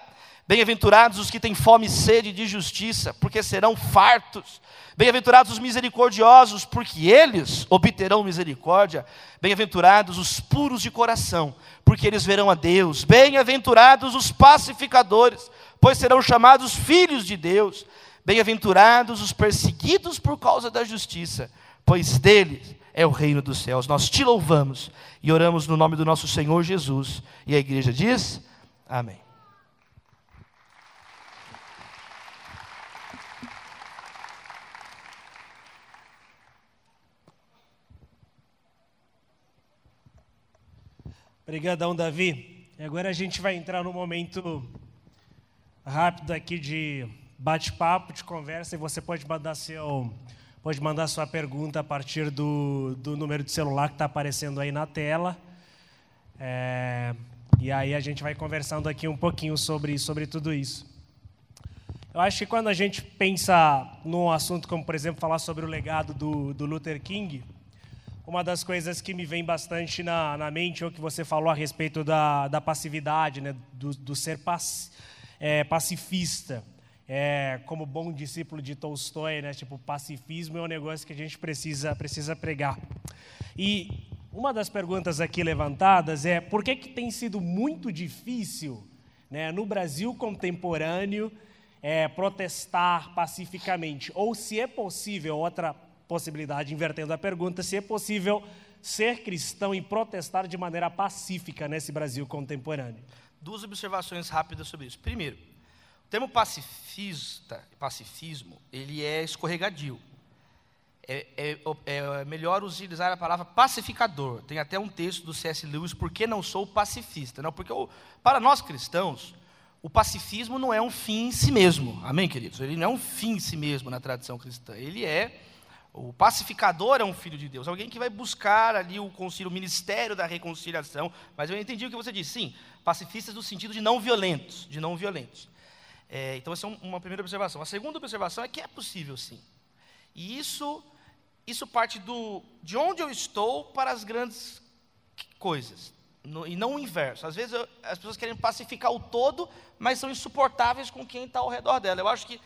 Bem-aventurados os que têm fome e sede de justiça, porque serão fartos. Bem-aventurados os misericordiosos, porque eles obterão misericórdia. Bem-aventurados os puros de coração, porque eles verão a Deus. Bem-aventurados os pacificadores, pois serão chamados filhos de Deus. Bem-aventurados os perseguidos por causa da justiça, pois deles é o reino dos céus. Nós te louvamos e oramos no nome do nosso Senhor Jesus. E a igreja diz: Amém. Obrigadão, Davi. E agora a gente vai entrar no momento rápido aqui de bate-papo, de conversa, e você pode mandar seu pode mandar sua pergunta a partir do, do número de celular que está aparecendo aí na tela. É, e aí a gente vai conversando aqui um pouquinho sobre, sobre tudo isso. Eu acho que quando a gente pensa num assunto como, por exemplo, falar sobre o legado do, do Luther King, uma das coisas que me vem bastante na, na mente, ou que você falou a respeito da, da passividade, né, do, do ser pac, é, pacifista é, como bom discípulo de Tolstói, né? Tipo, pacifismo é um negócio que a gente precisa, precisa pregar. E uma das perguntas aqui levantadas é por que, que tem sido muito difícil, né, no Brasil contemporâneo, é, protestar pacificamente? Ou se é possível, outra possibilidade, invertendo a pergunta, se é possível ser cristão e protestar de maneira pacífica nesse Brasil contemporâneo? Duas observações rápidas sobre isso. Primeiro, o termo pacifista, pacifismo, ele é escorregadio. É, é, é, melhor utilizar a palavra pacificador. Tem até um texto do C.S. Lewis, Por que não sou pacifista? Não, porque o, para nós cristãos, o pacifismo não é um fim em si mesmo. Amém, queridos? Ele não é um fim em si mesmo na tradição cristã. Ele é, o pacificador é um filho de Deus, alguém que vai buscar ali o concílio, o ministério da reconciliação. Mas eu entendi o que você disse. Sim, pacifistas no sentido de não violentos, de não violentos. É, então, essa é uma primeira observação. A segunda observação é que é possível, sim. E isso, isso parte do, de onde eu estou para as grandes coisas, no, e não o inverso. Às vezes eu, as pessoas querem pacificar o todo, mas são insuportáveis com quem está ao redor dela. Eu acho que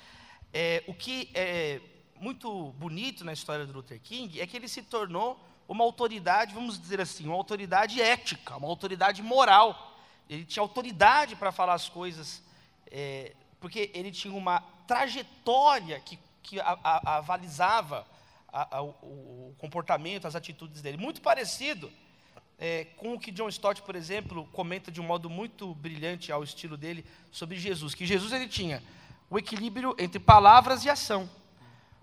é, o que é muito bonito na história do Luther King é que ele se tornou uma autoridade, vamos dizer assim, uma autoridade ética, uma autoridade moral. Ele tinha autoridade para falar as coisas é, porque ele tinha uma trajetória que, que avalizava a, a, o, o, comportamento, as atitudes dele. Muito parecido é, com o que John Stott, por exemplo, comenta de um modo muito brilhante ao estilo dele sobre Jesus, que Jesus ele tinha o equilíbrio entre palavras e ação.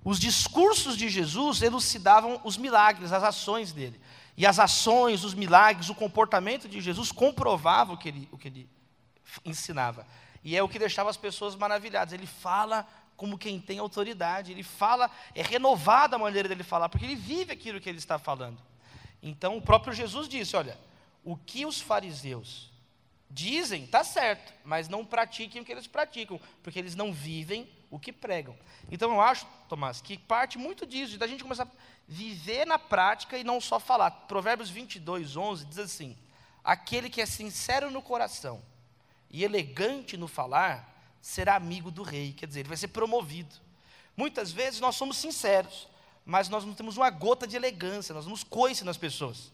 Os discursos de Jesus elucidavam os milagres, as ações dele. E as ações, os milagres, o comportamento de Jesus comprovavam o que ele, o que ele ensinava. E é o que deixava as pessoas maravilhadas. Ele fala como quem tem autoridade, ele fala, é renovada a maneira dele falar, porque ele vive aquilo que ele está falando. Então o próprio Jesus disse: olha, o que os fariseus dizem está certo, mas não pratiquem o que eles praticam, porque eles não vivem o que pregam. Então eu acho, Tomás, que parte muito disso, da gente começar a viver na prática e não só falar. Provérbios 22, 11 diz assim: aquele que é sincero no coração e elegante no falar, será amigo do rei, quer dizer, ele vai ser promovido. Muitas vezes nós somos sinceros, mas nós não temos uma gota de elegância, nós damos coice nas pessoas.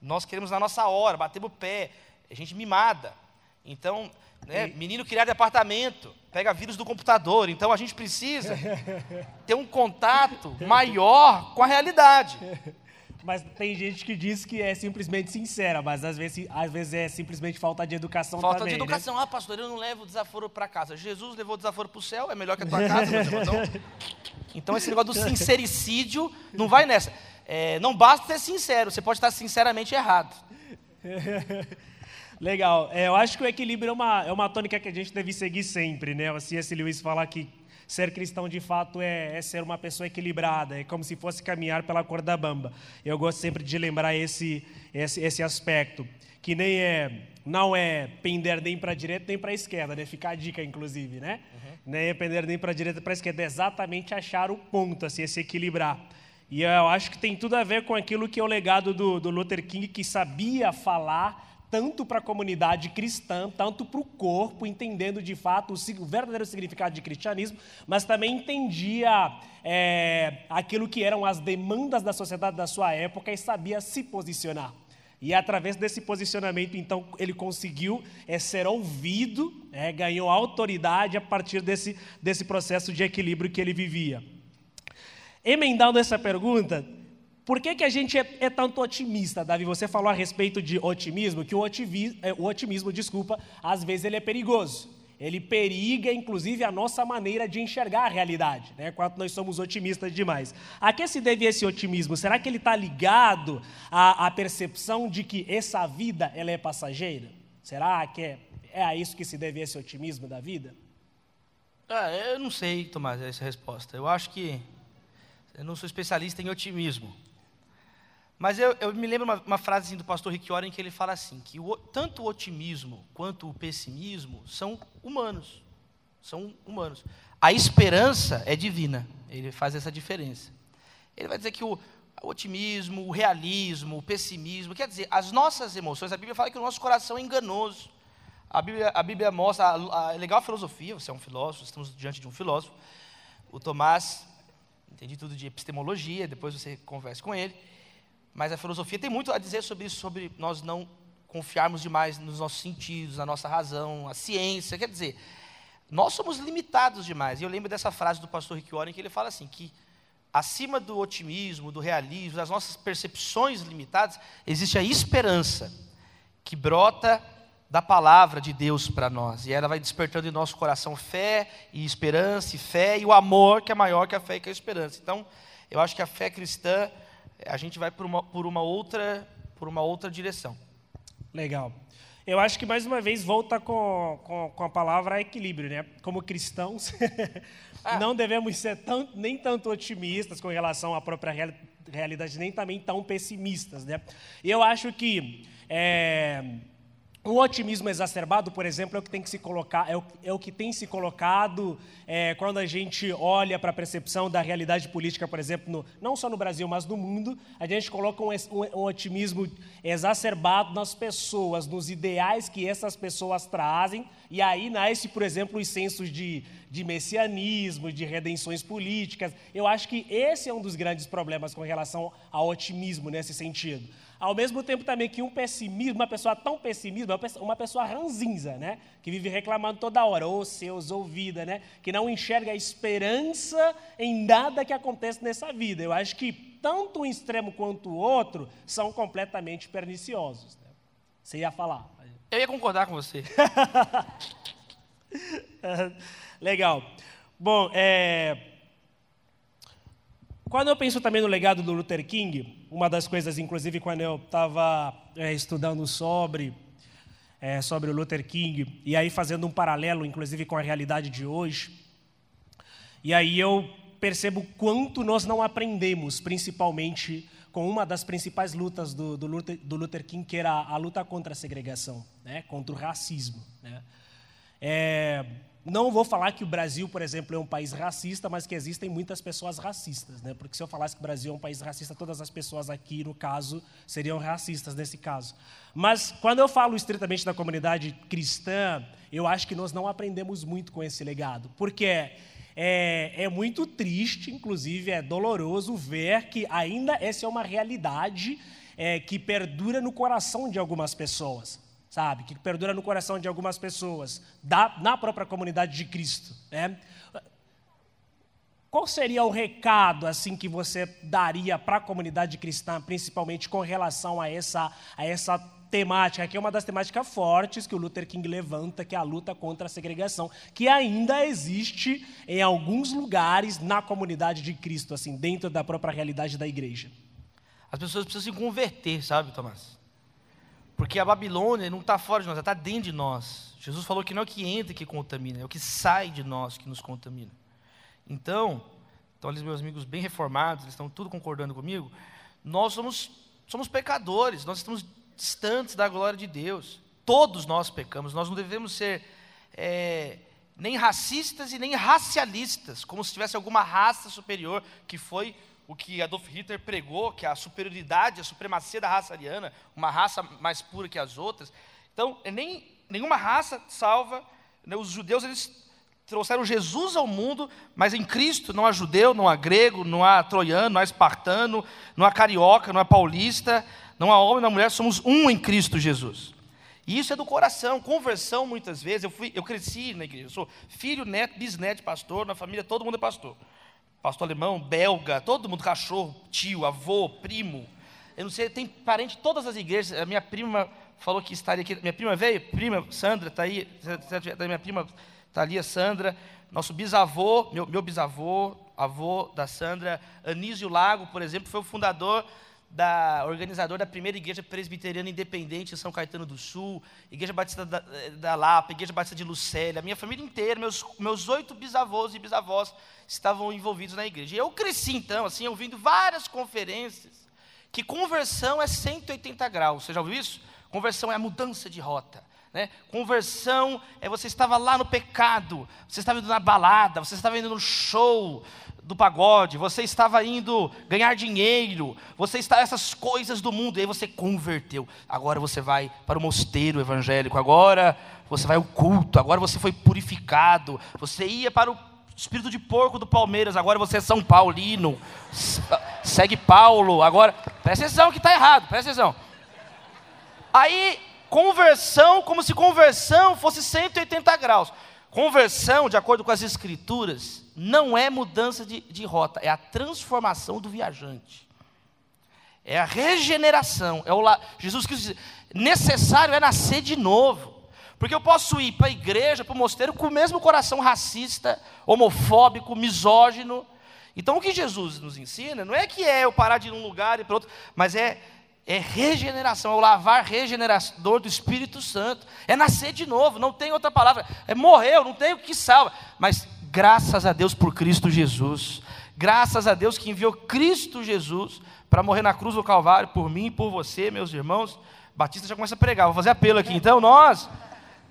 Nós queremos na nossa hora, bater o pé, a gente mimada. Então, né, menino criado em apartamento, pega vírus do computador, então a gente precisa ter um contato maior com a realidade. Mas tem gente que diz que é simplesmente sincera, mas às vezes, às vezes é simplesmente falta de educação falta também. Falta de educação. Né? Ah, pastor, eu não levo desaforo para casa. Jesus levou desaforo para o céu, é melhor que a tua casa. então, então, esse negócio do sincericídio não vai nessa. É, não basta ser sincero, você pode estar sinceramente errado. Legal. É, eu acho que o equilíbrio é uma, é uma tônica que a gente deve seguir sempre, né? O C.S. Lewis fala que ser cristão de fato é, é, ser uma pessoa equilibrada, é como se fosse caminhar pela corda bamba. Eu gosto sempre de lembrar esse, esse, esse aspecto, que nem é, não é pender nem para a direita nem para a esquerda, né? Fica a dica, inclusive, né? Uhum. Nem é pender nem para a direita nem para a esquerda, é exatamente achar o ponto, assim, é se equilibrar. E eu acho que tem tudo a ver com aquilo que é o legado do, do Luther King, que sabia falar tanto para a comunidade cristã, tanto para o corpo, entendendo de fato o verdadeiro significado de cristianismo, mas também entendia é, aquilo que eram as demandas da sociedade da sua época e sabia se posicionar. E através desse posicionamento, então, ele conseguiu é, ser ouvido, é, ganhou autoridade a partir desse, desse processo de equilíbrio que ele vivia. Emendando essa pergunta, por que, que a gente é, é, tanto otimista, Davi? Você falou a respeito de otimismo, que o otimismo, é, o otimismo, desculpa, às vezes ele é perigoso. Ele periga, inclusive, a nossa maneira de enxergar a realidade, né? nós somos otimistas demais. A que se deve esse otimismo? Será que ele está ligado à, à, percepção de que essa vida ela é passageira? Será que é, é a isso que se deve esse otimismo da vida? Ah, eu não sei, Tomás, essa resposta. Eu acho que eu não sou especialista em otimismo. Mas eu, eu me lembro uma, uma frase do pastor Rick Warren que ele fala assim, que o, tanto o otimismo quanto o pessimismo são humanos. São humanos. A esperança é divina. Ele faz essa diferença. Ele vai dizer que o, o otimismo, o realismo, o pessimismo, quer dizer, as nossas emoções, a Bíblia fala que o nosso coração é enganoso. A Bíblia, a Bíblia mostra, a, a, é legal a filosofia, você é um filósofo, estamos diante de um filósofo. O Tomás, entendi tudo de epistemologia, depois você conversa com ele. Mas a filosofia tem muito a dizer sobre isso, sobre nós não confiarmos demais nos nossos sentidos, na nossa razão, a ciência. Quer dizer, nós somos limitados demais. E eu lembro dessa frase do pastor Rick Warren que ele fala assim, que acima do otimismo, do realismo, das nossas percepções limitadas, existe a esperança que brota da palavra de Deus para nós. E ela vai despertando em nosso coração fé e esperança e fé e o amor que é maior que a fé e que a esperança. Então, eu acho que a fé cristã, a gente vai por uma, por uma, outra, por uma outra direção. Legal. Eu acho que mais uma vez volta com, com, com a palavra equilíbrio, né? Como cristãos, ah. não devemos ser tão, nem tanto otimistas com relação à própria real, realidade, nem também tão pessimistas, né? E eu acho que é, o otimismo exacerbado, por exemplo, é o que tem que se colocar, é o, é o que tem se colocado é, quando a gente olha para a percepção da realidade política, por exemplo, no, não só no Brasil, mas no mundo, a gente coloca um, um, um, otimismo exacerbado nas pessoas, nos ideais que essas pessoas trazem, e aí nasce, por exemplo, os sensos de, de messianismo, de redenções políticas. Eu acho que esse é um dos grandes problemas com relação ao otimismo nesse sentido. Ao mesmo tempo também que um pessimismo, uma pessoa tão pessimista, uma pessoa ranzinza, né? Que vive reclamando toda hora, ou seus, ou vida, né? Que não enxerga a esperança em nada que acontece nessa vida. Eu acho que tanto um extremo quanto o outro são completamente perniciosos. Né? Você ia falar. Eu ia concordar com você. Legal. Bom, é, quando eu penso também no legado do Luther King, uma das coisas, inclusive, quando eu estava é, estudando sobre, é, sobre o Luther King, e aí fazendo um paralelo, inclusive, com a realidade de hoje, e aí eu percebo quanto nós não aprendemos, principalmente com uma das principais lutas do, do, Luther, do Luther, King, que era a luta contra a segregação, né, contra o racismo. Né. É, não vou falar que o Brasil, por exemplo, é um país racista, mas que existem muitas pessoas racistas, né? Porque se eu falasse que o Brasil é um país racista, todas as pessoas aqui, no caso, seriam racistas nesse caso. Mas quando eu falo estritamente da comunidade cristã, eu acho que nós não aprendemos muito com esse legado, porque é, é, é muito triste, inclusive é doloroso ver que ainda essa é uma realidade é, que perdura no coração de algumas pessoas sabe? Que perdura no coração de algumas pessoas, da, na própria comunidade de Cristo, né? Qual seria o recado assim que você daria para a comunidade cristã, principalmente com relação a essa, a essa temática, que é uma das temáticas fortes que o Luther King levanta, que é a luta contra a segregação, que ainda existe em alguns lugares na comunidade de Cristo, assim, dentro da própria realidade da igreja. As pessoas precisam se converter, sabe, Tomás? Porque a Babilônia não está fora de nós, ela está dentro de nós. Jesus falou que não é o que entra que contamina, é o que sai de nós que nos contamina. Então, então ali meus amigos bem reformados, eles estão tudo concordando comigo, nós somos, somos pecadores, nós estamos distantes da glória de Deus. Todos nós pecamos, nós não devemos ser é, nem racistas e nem racialistas, como se tivesse alguma raça superior que foi o que Adolf Hitler pregou, que é a superioridade, a supremacia da raça ariana, uma raça mais pura que as outras. Então, nem, nenhuma raça salva. Né? Os judeus eles trouxeram Jesus ao mundo, mas em Cristo não há judeu, não há grego, não há troiano, não há espartano, não há carioca, não há paulista, não há homem, não há mulher, somos um em Cristo Jesus. E isso é do coração, conversão muitas vezes. Eu, fui, eu cresci na igreja, eu sou filho, neto, bisneto pastor, na família todo mundo é pastor pastor alemão, belga, todo mundo, cachorro, tio, avô, primo. Eu não sei, tem parente de todas as igrejas. A minha prima falou que estaria aqui. Minha prima veio, prima Sandra, está aí. Minha prima está ali, a Sandra. Nosso bisavô, meu, meu bisavô, avô da Sandra, Anísio Lago, por exemplo, foi o fundador da organizador da primeira igreja presbiteriana independente em São Caetano do Sul, Igreja Batista da, da Lapa, Igreja Batista de Lucélia, minha família inteira, meus, meus oito bisavós e bisavós estavam envolvidos na igreja. E eu cresci então, assim, ouvindo várias conferências, que conversão é 180 graus. Você já ouviu isso? Conversão é a mudança de rota. Né? Conversão é você estava lá no pecado, você estava indo na balada, você estava indo no show do pagode, você estava indo ganhar dinheiro, você está essas coisas do mundo, e aí você converteu. Agora você vai para o mosteiro evangélico, agora você vai ao culto, agora você foi purificado, você ia para o espírito de porco do Palmeiras, agora você é São Paulino, segue Paulo, agora, presta atenção que está errado, presta atenção. Aí conversão, como se conversão fosse 180 graus. Conversão, de acordo com as escrituras, não é mudança de, de rota, é a transformação do viajante. É a regeneração. É o, Jesus Cristo diz: necessário é nascer de novo. Porque eu posso ir para a igreja, para o mosteiro, com o mesmo coração racista, homofóbico, misógino. Então o que Jesus nos ensina não é que é eu parar de ir num lugar e para outro, mas é é regeneração, é o lavar regenerador do Espírito Santo, é nascer de novo, não tem outra palavra, é morreu, não tem o que salva, mas graças a Deus por Cristo Jesus, graças a Deus que enviou Cristo Jesus para morrer na cruz do Calvário por mim e por você, meus irmãos. Batista já começa a pregar, vou fazer apelo aqui. Então nós,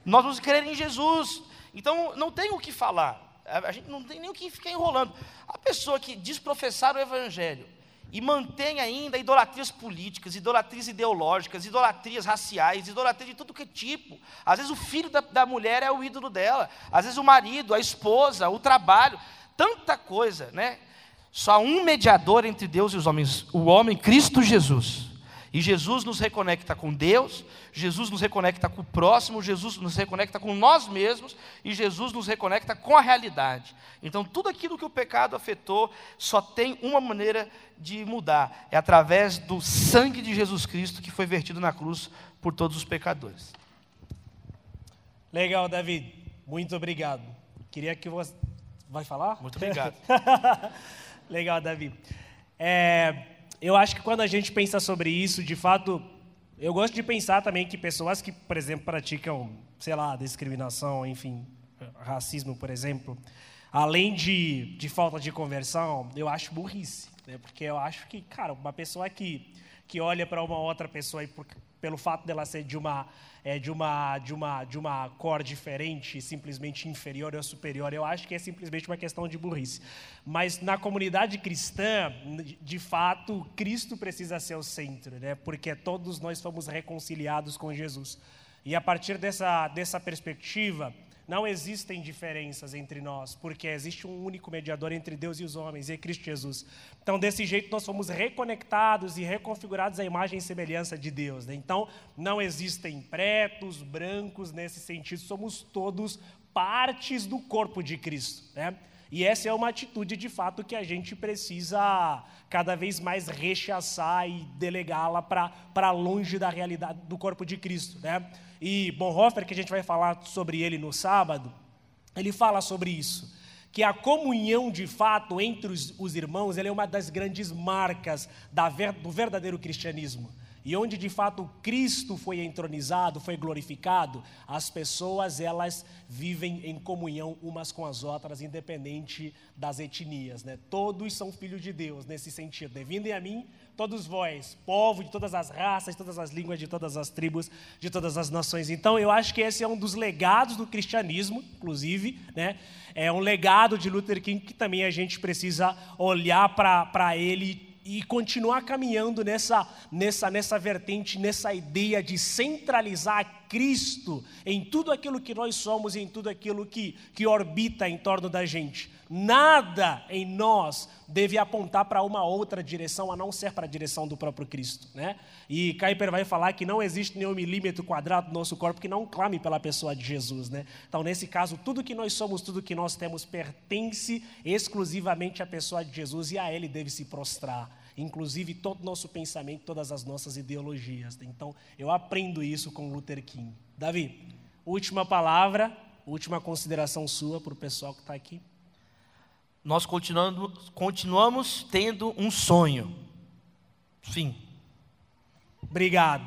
nós vamos crer em Jesus. Então não tem o que falar, a gente não tem nem o que ficar enrolando. A pessoa que diz professar o Evangelho, e mantém ainda idolatrias políticas, idolatrias ideológicas, idolatrias raciais, idolatrias de tudo que é tipo. Às vezes o filho da, da, mulher é o ídolo dela, às vezes o marido, a esposa, o trabalho, tanta coisa, né? Só um mediador entre Deus e os homens, o homem Cristo Jesus. E Jesus nos reconecta com Deus, Jesus nos reconecta com o próximo, Jesus nos reconecta com nós mesmos e Jesus nos reconecta com a realidade. Então, tudo aquilo que o pecado afetou só tem uma maneira de mudar: é através do sangue de Jesus Cristo que foi vertido na cruz por todos os pecadores. Legal, David. Muito obrigado. Queria que você. Vai falar? Muito obrigado. Legal, David. É eu acho que quando a gente pensa sobre isso, de fato, eu gosto de pensar também que pessoas que, por exemplo, praticam, sei lá, discriminação, enfim, racismo, por exemplo, além de, de falta de conversão, eu acho burrice. Né? Porque eu acho que, cara, uma pessoa que, que olha para uma outra pessoa e por, pelo fato dela ser de uma é, de, uma, de, uma, de uma cor diferente, simplesmente inferior ou superior. Eu acho que é simplesmente uma questão de burrice. Mas na comunidade cristã, de fato, Cristo precisa ser o centro, né? porque todos nós fomos reconciliados com Jesus. E a partir dessa, dessa perspectiva, não existem diferenças entre nós, porque existe um único mediador entre Deus e os homens, e é Cristo Jesus. Então, desse jeito, nós fomos reconectados e reconfigurados à imagem e semelhança de Deus. Né? Então, não existem pretos, brancos nesse sentido, somos todos partes do corpo de Cristo. Né? E essa é uma atitude de fato que a gente precisa cada vez mais rechaçar e delegá-la para longe da realidade do corpo de Cristo. Né? E Bonhoeffer, que a gente vai falar sobre ele no sábado, ele fala sobre isso. Que a comunhão de fato entre os, os irmãos é uma das grandes marcas da, do verdadeiro cristianismo. E onde de fato Cristo foi entronizado, foi glorificado, as pessoas elas vivem em comunhão umas com as outras, independente das etnias. Né? Todos são filhos de Deus nesse sentido. Né? Vindem a mim, todos vós, povo de todas as raças, de todas as línguas, de todas as tribos, de todas as nações. Então eu acho que esse é um dos legados do cristianismo, inclusive, né? É um legado de Luther King que também a gente precisa olhar para ele e continuar caminhando nessa, nessa, nessa vertente, nessa ideia de centralizar Cristo em tudo aquilo que nós somos e em tudo aquilo que, que orbita em torno da gente. Nada em nós deve apontar para uma outra direção, a não ser para a direção do próprio Cristo. Né? E Kuyper vai falar que não existe nenhum milímetro quadrado do nosso corpo que não clame pela pessoa de Jesus. Né? Então, nesse caso, tudo que nós somos, tudo que nós temos, pertence exclusivamente à pessoa de Jesus e a Ele deve se prostrar inclusive todo o nosso pensamento, todas as nossas ideologias. Então, eu aprendo isso com Luther King. Davi, última palavra, última consideração sua para o pessoal que está aqui. Nós continuamos, continuamos tendo um sonho. Fim. Obrigado.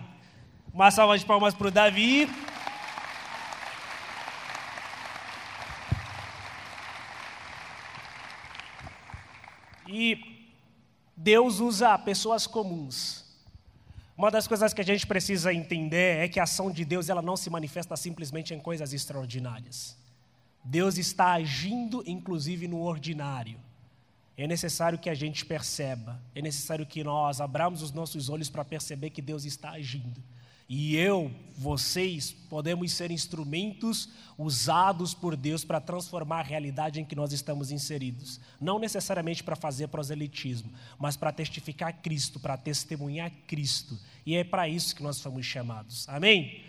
Uma salva de palmas para o Davi. E Deus usa pessoas comuns. Uma das coisas que a gente precisa entender é que a ação de Deus ela não se manifesta simplesmente em coisas extraordinárias. Deus está agindo inclusive no ordinário. É necessário que a gente perceba, é necessário que nós abramos os nossos olhos para perceber que Deus está agindo. E eu, vocês, podemos ser instrumentos usados por Deus para transformar a realidade em que nós estamos inseridos. Não necessariamente para fazer proselitismo, mas para testificar Cristo, para testemunhar Cristo. E é para isso que nós fomos chamados. Amém?